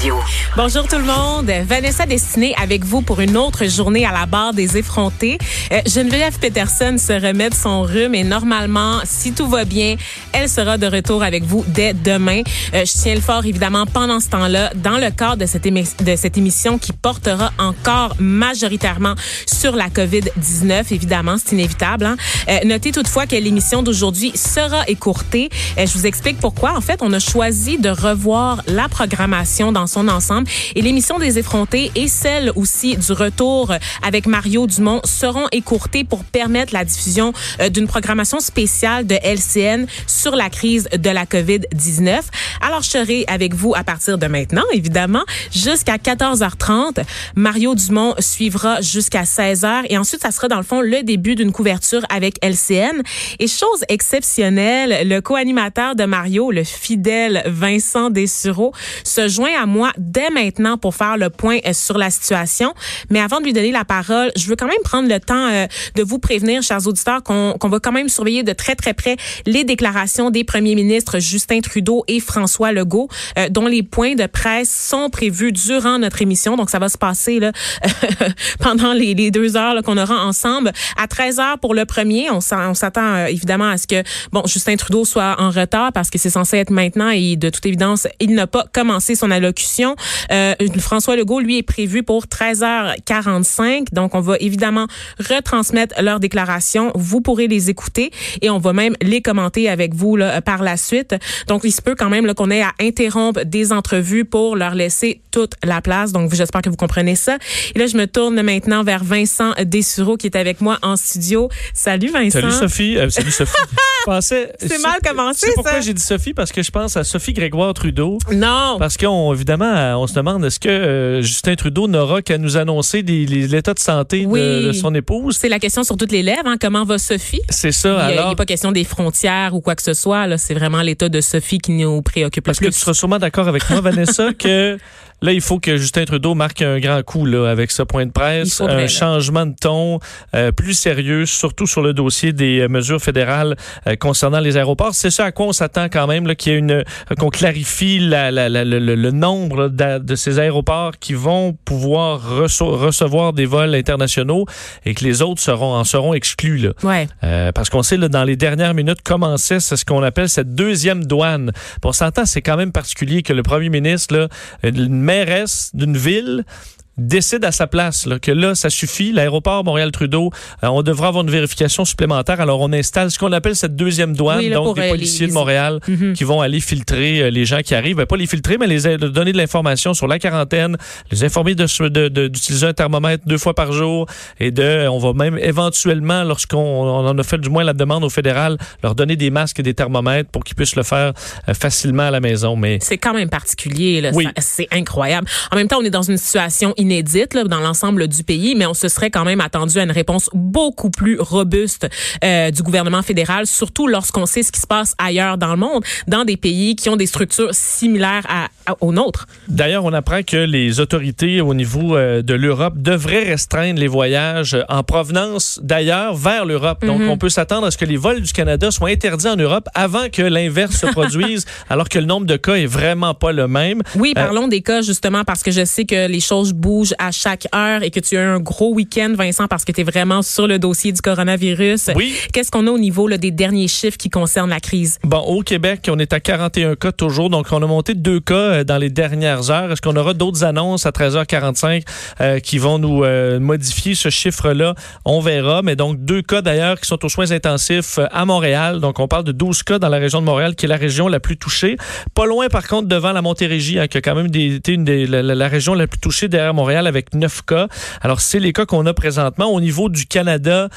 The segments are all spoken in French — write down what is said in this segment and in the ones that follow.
Radio Bonjour tout le monde, Vanessa Destinée avec vous pour une autre journée à la barre des effrontés. Euh, Geneviève Peterson se remet de son rhume et normalement, si tout va bien, elle sera de retour avec vous dès demain. Euh, je tiens le fort évidemment pendant ce temps-là dans le cadre de cette, émission qui portera encore majoritairement sur la COVID-19. Évidemment, c'est inévitable. Hein? Euh, notez toutefois que l'émission d'aujourd'hui sera écourtée. Je vous explique pourquoi. En fait, on a choisi de revoir la programmation dans son ensemble et l'émission des effrontés et celle aussi du retour avec Mario Dumont seront écourtées pour permettre la diffusion euh, d'une programmation spéciale de LCN sur la crise de la COVID-19. Alors, je serai avec vous à partir de maintenant, évidemment, jusqu'à 14h30. Mario Dumont suivra jusqu'à 16h et ensuite, ça sera dans le fond le début d'une couverture avec LCN. Et chose exceptionnelle, le co-animateur de Mario, le fidèle Vincent Dessureau, se joint à moi dès maintenant pour faire le point euh, sur la situation. Mais avant de lui donner la parole, je veux quand même prendre le temps euh, de vous prévenir, chers auditeurs, qu'on qu'on va quand même surveiller de très très près les déclarations des premiers ministres Justin Trudeau et François Legault, euh, dont les points de presse sont prévus durant notre émission. Donc ça va se passer là pendant les, les deux heures qu'on aura ensemble. À 13 heures pour le premier, on s'attend euh, évidemment à ce que bon Justin Trudeau soit en retard parce que c'est censé être maintenant et de toute évidence il n'a pas commencé son allocution. Euh, François Legault lui est prévu pour 13h45. Donc on va évidemment retransmettre leurs déclarations. Vous pourrez les écouter et on va même les commenter avec vous là, par la suite. Donc il se peut quand même qu'on ait à interrompre des entrevues pour leur laisser toute la place. Donc j'espère que vous comprenez ça. Et là je me tourne maintenant vers Vincent Dessureau qui est avec moi en studio. Salut Vincent. Salut Sophie. Euh, salut Sophie. C'est mal commencé, C'est pourquoi ça. j'ai dit Sophie? Parce que je pense à Sophie Grégoire Trudeau. Non. Parce qu'on évidemment, on se demande est-ce que euh, Justin Trudeau n'aura qu'à nous annoncer l'état de santé de- Oui. de, son épouse? C'est la question sur toutes les lèvres. Hein. Comment va Sophie? C'est ça. n'y il y Alors, a pas question des frontières ou quoi que ce soit. C'est vraiment l'état de Sophie qui nous préoccupe le parce que plus. tu seras sûrement d'accord avec moi, Vanessa, que là, il faut que Justin Trudeau marque un grand coup là, avec ce point de presse, un changement de ton euh, plus sérieux, surtout sur le dossier des euh, mesures fédérales euh, concernant les aéroports. C'est ça à quoi on s'attend quand même, qu'il y ait une, qu'on clarifie la- la- la- le, le- nombre de ces aéroports qui vont pouvoir recevoir des vols internationaux et que les autres seront en seront exclus. Là. Ouais. Euh, parce qu'on sait, là, dans les dernières minutes, commençait c'est ce qu'on appelle cette deuxième douane. Puis on s'entend, c'est quand même particulier que le premier ministre, là, une mairesse d'une ville, décide à sa place là, que là, ça suffit. L'aéroport Montréal-Trudeau, euh, on devra avoir une vérification supplémentaire. Alors, on installe ce qu'on appelle cette deuxième douane, Oui, là, donc des euh, policiers les- de Montréal Mhm. qui vont aller filtrer euh, les gens qui arrivent. Ben, pas les filtrer, mais les donner de l'information sur la quarantaine, les informer de se- de- de- d'utiliser un thermomètre deux fois par jour et de, on va même éventuellement, lorsqu'on on en a fait du moins la demande au fédéral, leur donner des masques et des thermomètres pour qu'ils puissent le faire euh, facilement à la maison. Mais C'est quand même particulier. là. Oui. C'est incroyable. En même temps, on est dans une situation inédite dans l'ensemble du pays, mais on se serait quand même attendu à une réponse beaucoup plus robuste euh, du gouvernement fédéral, surtout lorsqu'on sait ce qui se passe ailleurs dans le monde, dans des pays qui ont des structures similaires à- aux nôtres. D'ailleurs, on apprend que les autorités au niveau euh, de l'Europe devraient restreindre les voyages euh, en provenance d'ailleurs vers l'Europe. Donc, Mhm. on peut s'attendre à ce que les vols du Canada soient interdits en Europe avant que l'inverse se produise, alors que le nombre de cas est vraiment pas le même. Oui, Euh, parlons des cas justement parce que je sais que les choses bougent à chaque heure et que tu as eu un gros week-end, Vincent, parce que tu es vraiment sur le dossier du coronavirus. Oui. Qu'est-ce qu'on a au niveau là, des derniers chiffres qui concernent la crise? Bon, au Québec, on est à 41 cas toujours, donc on a monté deux cas euh, dans les dernières heures. Est-ce qu'on aura d'autres annonces à 13h45 euh, qui vont nous euh, modifier ce chiffre-là? On verra, mais donc deux cas d'ailleurs qui sont aux soins intensifs à Montréal. Donc on parle de 12 cas dans la région de Montréal, qui est la région la plus touchée. Pas loin par contre devant la Montérégie, hein, qui a quand même des- été une des, la, la- région la plus touchée derrière Montréal avec 9 cas. Alors c'est les cas qu'on a présentement. Au niveau du Canada,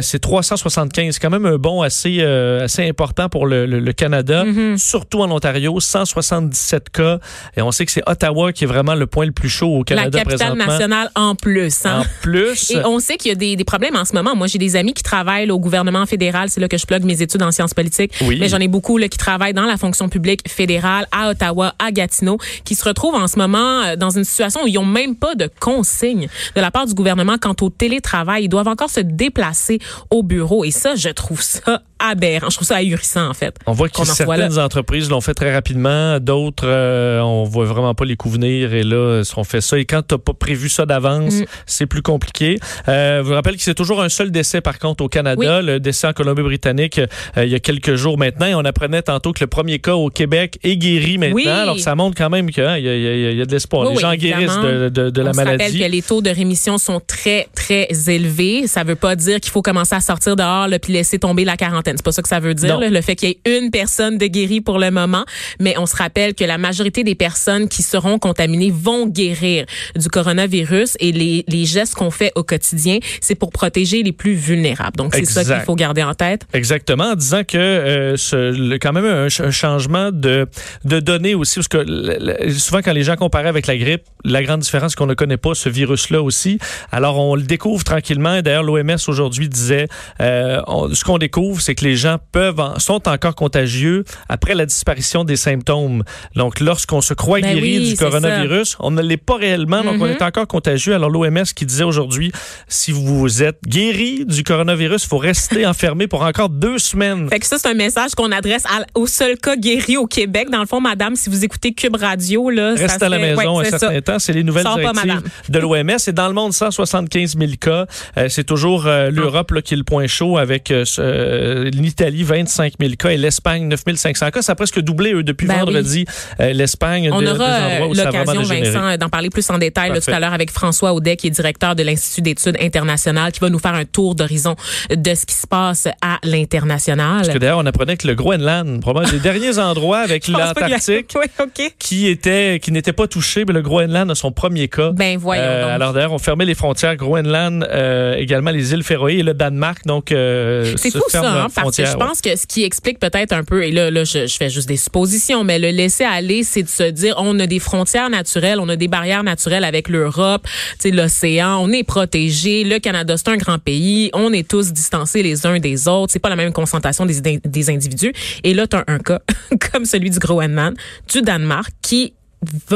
c'est 375, quand même un bond assez, assez important pour le, le- le Canada, Mhm. surtout en Ontario, 177 cas Et on sait que c'est Ottawa qui est vraiment le point le plus chaud au Canada La capitale présentement. nationale en plus. Hein? En plus. Et on sait qu'il y a des, des, problèmes en ce moment. Moi, j'ai des amis qui travaillent au gouvernement fédéral. C'est là que je plug mes études en sciences politiques. Oui. Mais j'en ai beaucoup là, qui travaillent dans la fonction publique fédérale à Ottawa, à Gatineau, qui se retrouvent en ce moment euh, dans une situation où ils n'ont même pas de consignes de la part du gouvernement quant au télétravail. Ils doivent encore se déplacer au bureau. Et ça, je trouve ça aberrant. Je trouve ça ahurissant, en fait. On voit que certaines entreprises l'ont fait très rapidement. D'autres, euh, on voit vraiment pas les coups venir. Et là, on fait ça. Et quand tu n'as pas prévu ça d'avance, mm. c'est plus compliqué. Euh, je vous rappelle que c'est toujours un seul décès, par contre, au Canada. Oui. Le décès en Colombie-Britannique, euh, il y a quelques jours maintenant. Et on apprenait tantôt que le premier cas au Québec est guéri maintenant. Oui. Alors, ça montre quand même qu'il hein, y, y, y, a de l'espoir. Oui, les gens guérissent de, de, de la maladie. Rappelle que les taux de rémission sont très, très élevés. Ça veut pas dire qu'il faut commencer à sortir dehors là, puis laisser tomber la quarantaine. C'est pas ça que ça veut dire. Là, le fait qu'il y ait une personne de guérie pour le moment. Mais on se rappelle que la majorité des personnes qui seront contaminées vont guérir du coronavirus et les, les gestes qu'on fait au quotidien, c'est pour protéger les plus vulnérables. Donc, c'est ça qu'il faut garder en tête. Exactement, en disant que euh, ce, le, quand même un, un, changement de, de données aussi, parce que le, le, souvent quand les gens comparaient avec la grippe, la grande différence, c'est qu'on ne connaît pas ce virus-là aussi. Alors, on le découvre tranquillement. D'ailleurs, l'OMS aujourd'hui disait, euh, on, ce qu'on découvre, c'est que les gens peuvent en, sont encore contagieux après la disparition des symptômes. Donc, lorsqu'on se croit ben guéri oui, du coronavirus, ça. on ne l'est pas réellement, donc mm -hmm. on est encore contagieux. Alors, l'OMS qui disait aujourd'hui, si vous êtes guéri du coronavirus, il faut rester enfermé pour encore deux semaines. Fait que ça, c'est un message qu'on adresse à, au seul cas guéri au Québec. Dans le fond, madame, si vous écoutez Cube Radio, là, Reste ça à la fait, maison ouais, un certain ça. temps. C'est les nouvelles Sors directives pas, de l'OMS. Et dans le monde, 175 000 cas. Euh, c'est toujours euh, l'Europe qui est le point chaud avec euh, l'Italie, 25 000 cas et l'Espagne, 9 500 cas. Ça a presque doublé, eux, depuis ben vendredi. Oui. L'Espagne, On aura l'occasion, Vincent, d'en parler plus en détail là, tout à l'heure avec François Audet, qui est directeur de l'Institut d'études internationales, qui va nous faire un tour d'horizon de ce qui se passe à l'international. Parce que d'ailleurs, on apprenait que le Groenland, probablement des derniers endroits avec l'Antarctique, oui, okay. qui était, qui n'était pas touché, mais le Groenland a son premier cas. Ben voyons euh, donc. Alors d'ailleurs, on fermait les frontières Groenland, euh, également les îles Féroé et le Danemark. Donc euh, c'est fou ça, hein, parce que je pense que ce qui explique peut-être un peu, et là, là je, je, fais juste des suppositions, mais le laisser aller, de se dire, on a des frontières naturelles, on a des barrières naturelles avec l'Europe, l'océan, on est protégé. Le Canada, c'est un grand pays, on est tous distancés les uns des autres. C'est pas la même concentration des, des individus. Et là, tu as un cas comme celui du Groenland, du Danemark, qui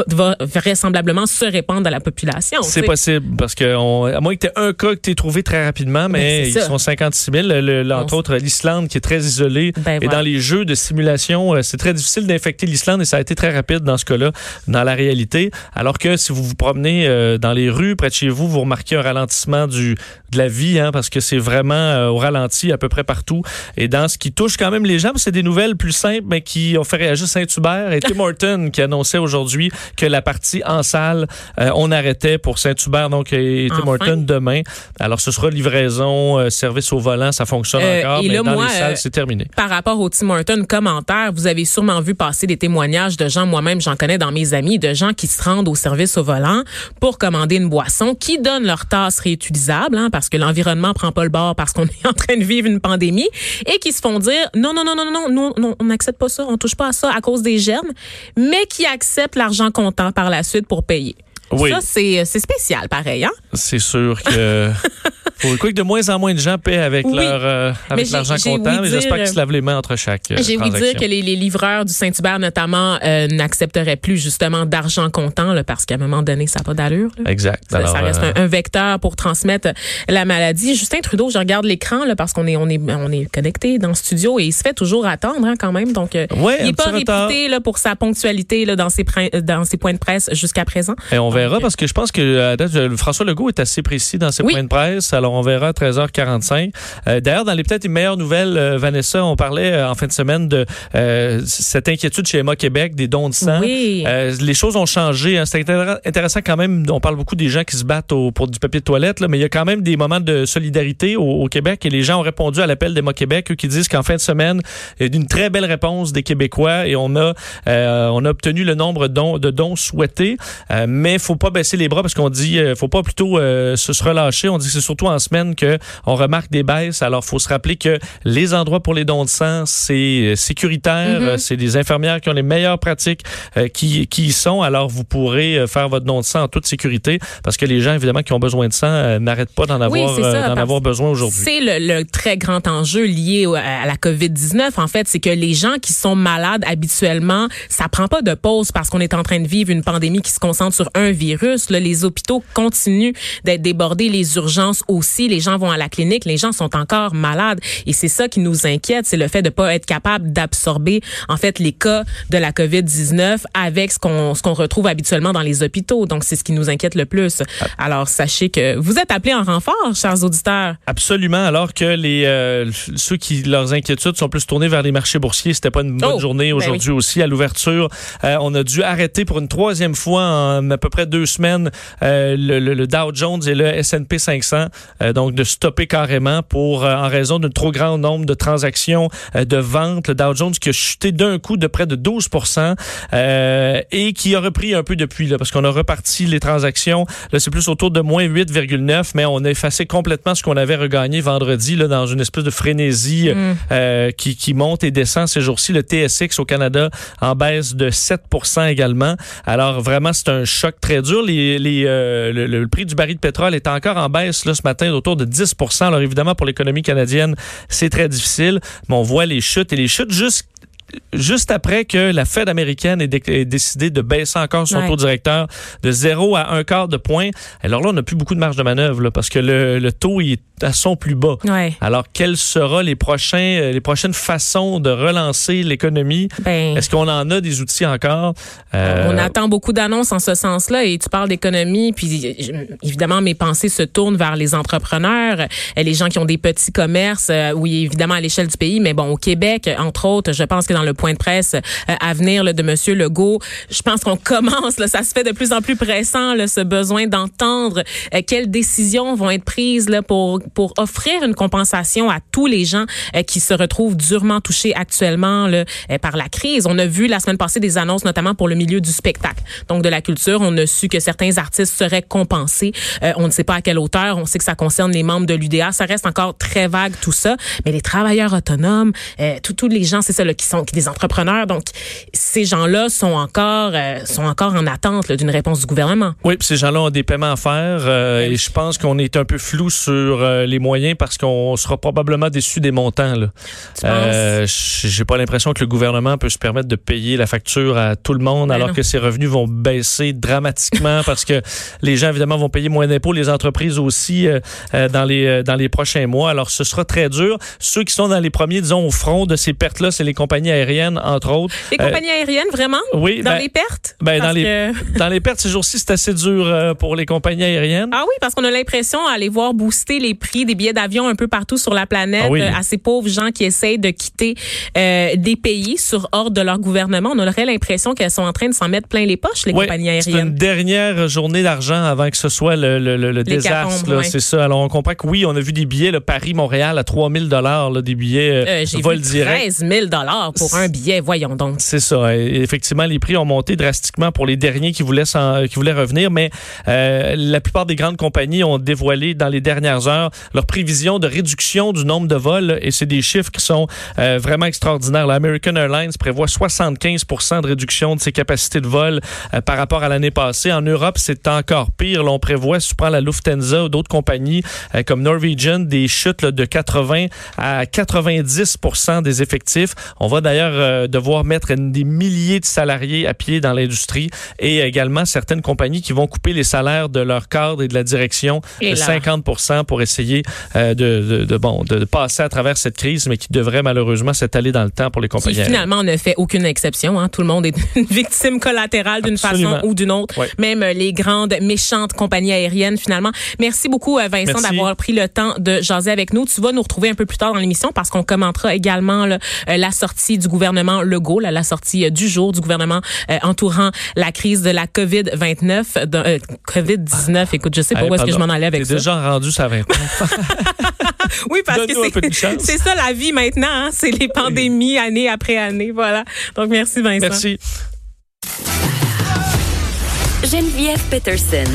va, vraisemblablement se répandre à la population. C'est possible parce que on, à moins que tu aies un cas que tu aies trouvé très rapidement, mais ben, ils ça. sont 56 000. Le, le, entre on... autres, l'Islande qui est très isolée. Ben, et voilà. dans les jeux de simulation, euh, c'est très difficile d'infecter l'Islande et ça a été très rapide dans ce cas-là, dans la réalité. Alors que si vous vous promenez euh, dans les rues près de chez vous, vous remarquez un ralentissement du, de la vie hein, parce que c'est vraiment euh, au ralenti à peu près partout. Et dans ce qui touche quand même les gens, c'est des nouvelles plus simples mais qui ont fait réagir Saint-Hubert et Tim Horton qui annonçait aujourd'hui que la partie en salle, euh, on arrêtait pour Saint-Hubert, donc et Tim enfin. Horton demain. Alors, ce sera livraison, euh, service au volant, ça fonctionne euh, encore, et mais là, dans moi, les salles, c'est terminé. Par rapport au Tim Horton commentaire, vous avez sûrement vu passer des témoignages de gens, moi-même, j'en connais dans mes amis, de gens qui se rendent au service au volant pour commander une boisson, qui donnent leur tasse réutilisable, hein, parce que l'environnement prend pas le bord parce qu'on est en train de vivre une pandémie, et qui se font dire non, non, non, non, non, non, non on n'accepte pas ça, on touche pas à ça à cause des germes, mais qui acceptent l'argent comptant par la suite pour payer. Oui. Ça, c'est spécial, pareil, hein? C'est sûr que. Faut quoi que de moins en moins de gens paient avec oui. leur euh, avec l'argent comptant, mais j'espère qu'ils se lavent les mains entre chaque. Euh, J'ai ouï dire que les, les, livreurs du Saint-Hubert, notamment, euh, n'accepteraient plus justement d'argent comptant, là, parce qu'à un moment donné, ça n'a pas d'allure. Exact. Ça, Alors, ça reste un, un, vecteur pour transmettre la maladie. Justin Trudeau, je regarde l'écran là parce qu'on est on est on est connecté dans le studio et il se fait toujours attendre hein, quand même. Donc, ouais, il n'est pas réputé là, pour sa ponctualité là, dans ses dans ses points de presse jusqu'à présent. Et on verra parce que je pense que euh, François Legault est assez précis dans ses oui. points de presse. Alors, on verra à 13h45. Euh, D'ailleurs, dans les peut-être les meilleures nouvelles, euh, Vanessa, on parlait euh, en fin de semaine de euh, cette inquiétude chez Emma Québec des dons de sang. Oui. les choses ont changé. Hein. C'est intéressant quand même. On parle beaucoup des gens qui se battent au, pour du papier de toilette, là, mais il y a quand même des moments de solidarité au, au Québec et les gens ont répondu à l'appel d'Emma Québec, eux qui disent qu'en fin de semaine, il y a une très belle réponse des Québécois et on a, on a obtenu le nombre de dons, de dons souhaités. mais il faut pas baisser les bras parce qu'on dit, faut pas plutôt se relâcher. On dit que c'est surtout en en semaine que on remarque des baisses. Alors, faut se rappeler que les endroits pour les dons de sang, c'est sécuritaire. Mm-hmm. C'est des infirmières qui ont les meilleures pratiques qui, qui y sont. Alors, vous pourrez faire votre don de sang en toute sécurité parce que les gens, évidemment, qui ont besoin de sang n'arrêtent pas d'en avoir, d'en avoir besoin aujourd'hui. C'est le, le, très grand enjeu lié à la COVID-19. En fait, c'est que les gens qui sont malades habituellement, ça prend pas de pause parce qu'on est en train de vivre une pandémie qui se concentre sur un virus. Là, les hôpitaux continuent d'être débordés, les urgences aussi. Les gens vont à la clinique, les gens sont encore malades. Et c'est ça qui nous inquiète, c'est le fait de pas être capable d'absorber en fait les cas de la COVID-19 avec ce qu'on ce qu'on retrouve habituellement dans les hôpitaux. Donc c'est ce qui nous inquiète le plus. Alors sachez que vous êtes appelés en renfort, chers auditeurs. Absolument. Alors que les euh, ceux qui leurs inquiétudes sont plus tournées vers les marchés boursiers, c'était pas une bonne oh, journée ben aujourd'hui aussi à l'ouverture. Euh, on a dû arrêter pour une troisième fois en à peu près deux semaines euh, le, le, Dow Jones et le S&P 500, euh, donc de stopper carrément pour en raison d'un trop grand nombre de transactions de vente. Le Dow Jones qui a chuté d'un coup de près de 12% et qui a repris un peu depuis là parce qu'on a reparti les transactions. Là, c'est plus autour de moins 8,9, mais on a effacé complètement ce qu'on avait regagné vendredi là dans une espèce de frénésie mm. qui, qui monte et descend ces jours-ci. Le TSX au Canada en baisse de 7% également. Alors vraiment, c'est un choc très dur. Les, les, euh, le, prix du baril de pétrole est encore en baisse là, ce matin d'autour de 10% Alors évidemment, pour l'économie canadienne, c'est très difficile. Mais on voit les chutes et les chutes jusqu'à juste après que la Fed américaine ait, décidé de baisser encore son taux directeur de 0 à 1 quart de point. Alors là, on n'a plus beaucoup de marge de manœuvre là, parce que le, le taux est à son plus bas. Alors, quelles seront les prochains, euh, les prochaines façons de relancer l'économie? Ben, Est-ce qu'on en a des outils encore? Euh... On attend beaucoup d'annonces en ce sens-là et tu parles d'économie, puis évidemment, mes pensées se tournent vers les entrepreneurs, euh, les gens qui ont des petits commerces, euh, oui, évidemment, à l'échelle du pays, mais bon, au Québec, entre autres, je pense que dans le point de presse à venir là, de Monsieur Legault, je pense qu'on commence, ça se fait de plus en plus pressant, là, ce besoin d'entendre quelles décisions vont être prises pour pour offrir une compensation à tous les gens euh, qui se retrouvent durement touchés actuellement là, euh, par la crise. On a vu la semaine passée des annonces, notamment pour le milieu du spectacle, donc de la culture. On a su que certains artistes seraient compensés. Euh, on ne sait pas à quelle hauteur. On sait que ça concerne les membres de l'UDA. Ça reste encore très vague tout ça. Mais les travailleurs autonomes, tous les gens, c'est ça, là, qui sont des entrepreneurs. Donc ces gens-là sont encore sont encore en attente d'une réponse du gouvernement. Oui, puis ces gens-là ont des paiements à faire et je pense qu'on est un peu flou sur euh, les moyens parce qu'on sera probablement déçu des montants. Là. Euh, J'ai pas l'impression que le gouvernement peut se permettre de payer la facture à tout le monde ben alors que ses revenus vont baisser dramatiquement parce que les gens évidemment vont payer moins d'impôts, les entreprises aussi euh, euh, dans les dans les prochains mois. Alors ce sera très dur. Ceux qui sont dans les premiers disons au front de ces pertes là, c'est les compagnies aériennes entre autres. Les compagnies aériennes vraiment? Oui, dans ben, les pertes? ben, dans les dans les pertes ces jours-ci, c'est assez dur pour les compagnies aériennes. Ah oui, parce qu'on a l'impression à les voir booster les prix des billets d'avion un peu partout sur la planète ah euh, à ces pauvres gens qui essayent de quitter euh, des pays sur ordre de leur gouvernement. On aurait l'impression qu'elles sont en train de s'en mettre plein les poches, les compagnies aériennes. C'est une dernière journée d'argent avant que ce soit le, le, le désastre. C'est ça. Alors, on comprend que oui, on a vu des billets, Paris-Montréal à 3000 dollars, des billets euh, euh vol vu 13 000 pour un billet, voyons donc. C'est ça. Effectivement, les prix ont monté drastiquement pour les derniers qui voulaient, qui voulaient revenir, mais la plupart des grandes compagnies ont dévoilé dans les dernières heures leur prévision de réduction du nombre de vols et c'est des chiffres qui sont euh, vraiment extraordinaires. L'American Airlines prévoit 75 de réduction de ses capacités de vol euh, par rapport à l'année passée. En Europe, c'est encore pire. L'on prévoit, si tu prends la Lufthansa ou d'autres compagnies euh, comme Norwegian, des chutes de 80 à 90 des effectifs. On va d'ailleurs devoir mettre des milliers de salariés à pied dans l'industrie et également certaines compagnies qui vont couper les salaires de leurs cadres et de la direction de 50 pour essayer euh, de, de, bon, de, passer à travers cette crise, mais qui devrait malheureusement s'étaler dans le temps pour les compagnies. finalement, on ne fait aucune exception. Hein. Tout le monde est une victime collatérale d'une façon ou d'une autre. Même euh, les grandes méchantes compagnies aériennes, finalement. Merci beaucoup, euh, Vincent, d'avoir pris le temps de jaser avec nous. Tu vas nous retrouver un peu plus tard dans l'émission parce qu'on commentera également la sortie du gouvernement Legault, la sortie du jour du gouvernement entourant la crise de la COVID-29, COVID-19. Écoute, je sais pas où est-ce que je m'en allais avec ça. déjà rendu ça 29. oui, parce que c'est ça la vie maintenant. Hein? C'est les pandémies année après année. Voilà. Donc, merci Vincent. Merci. Geneviève Peterson.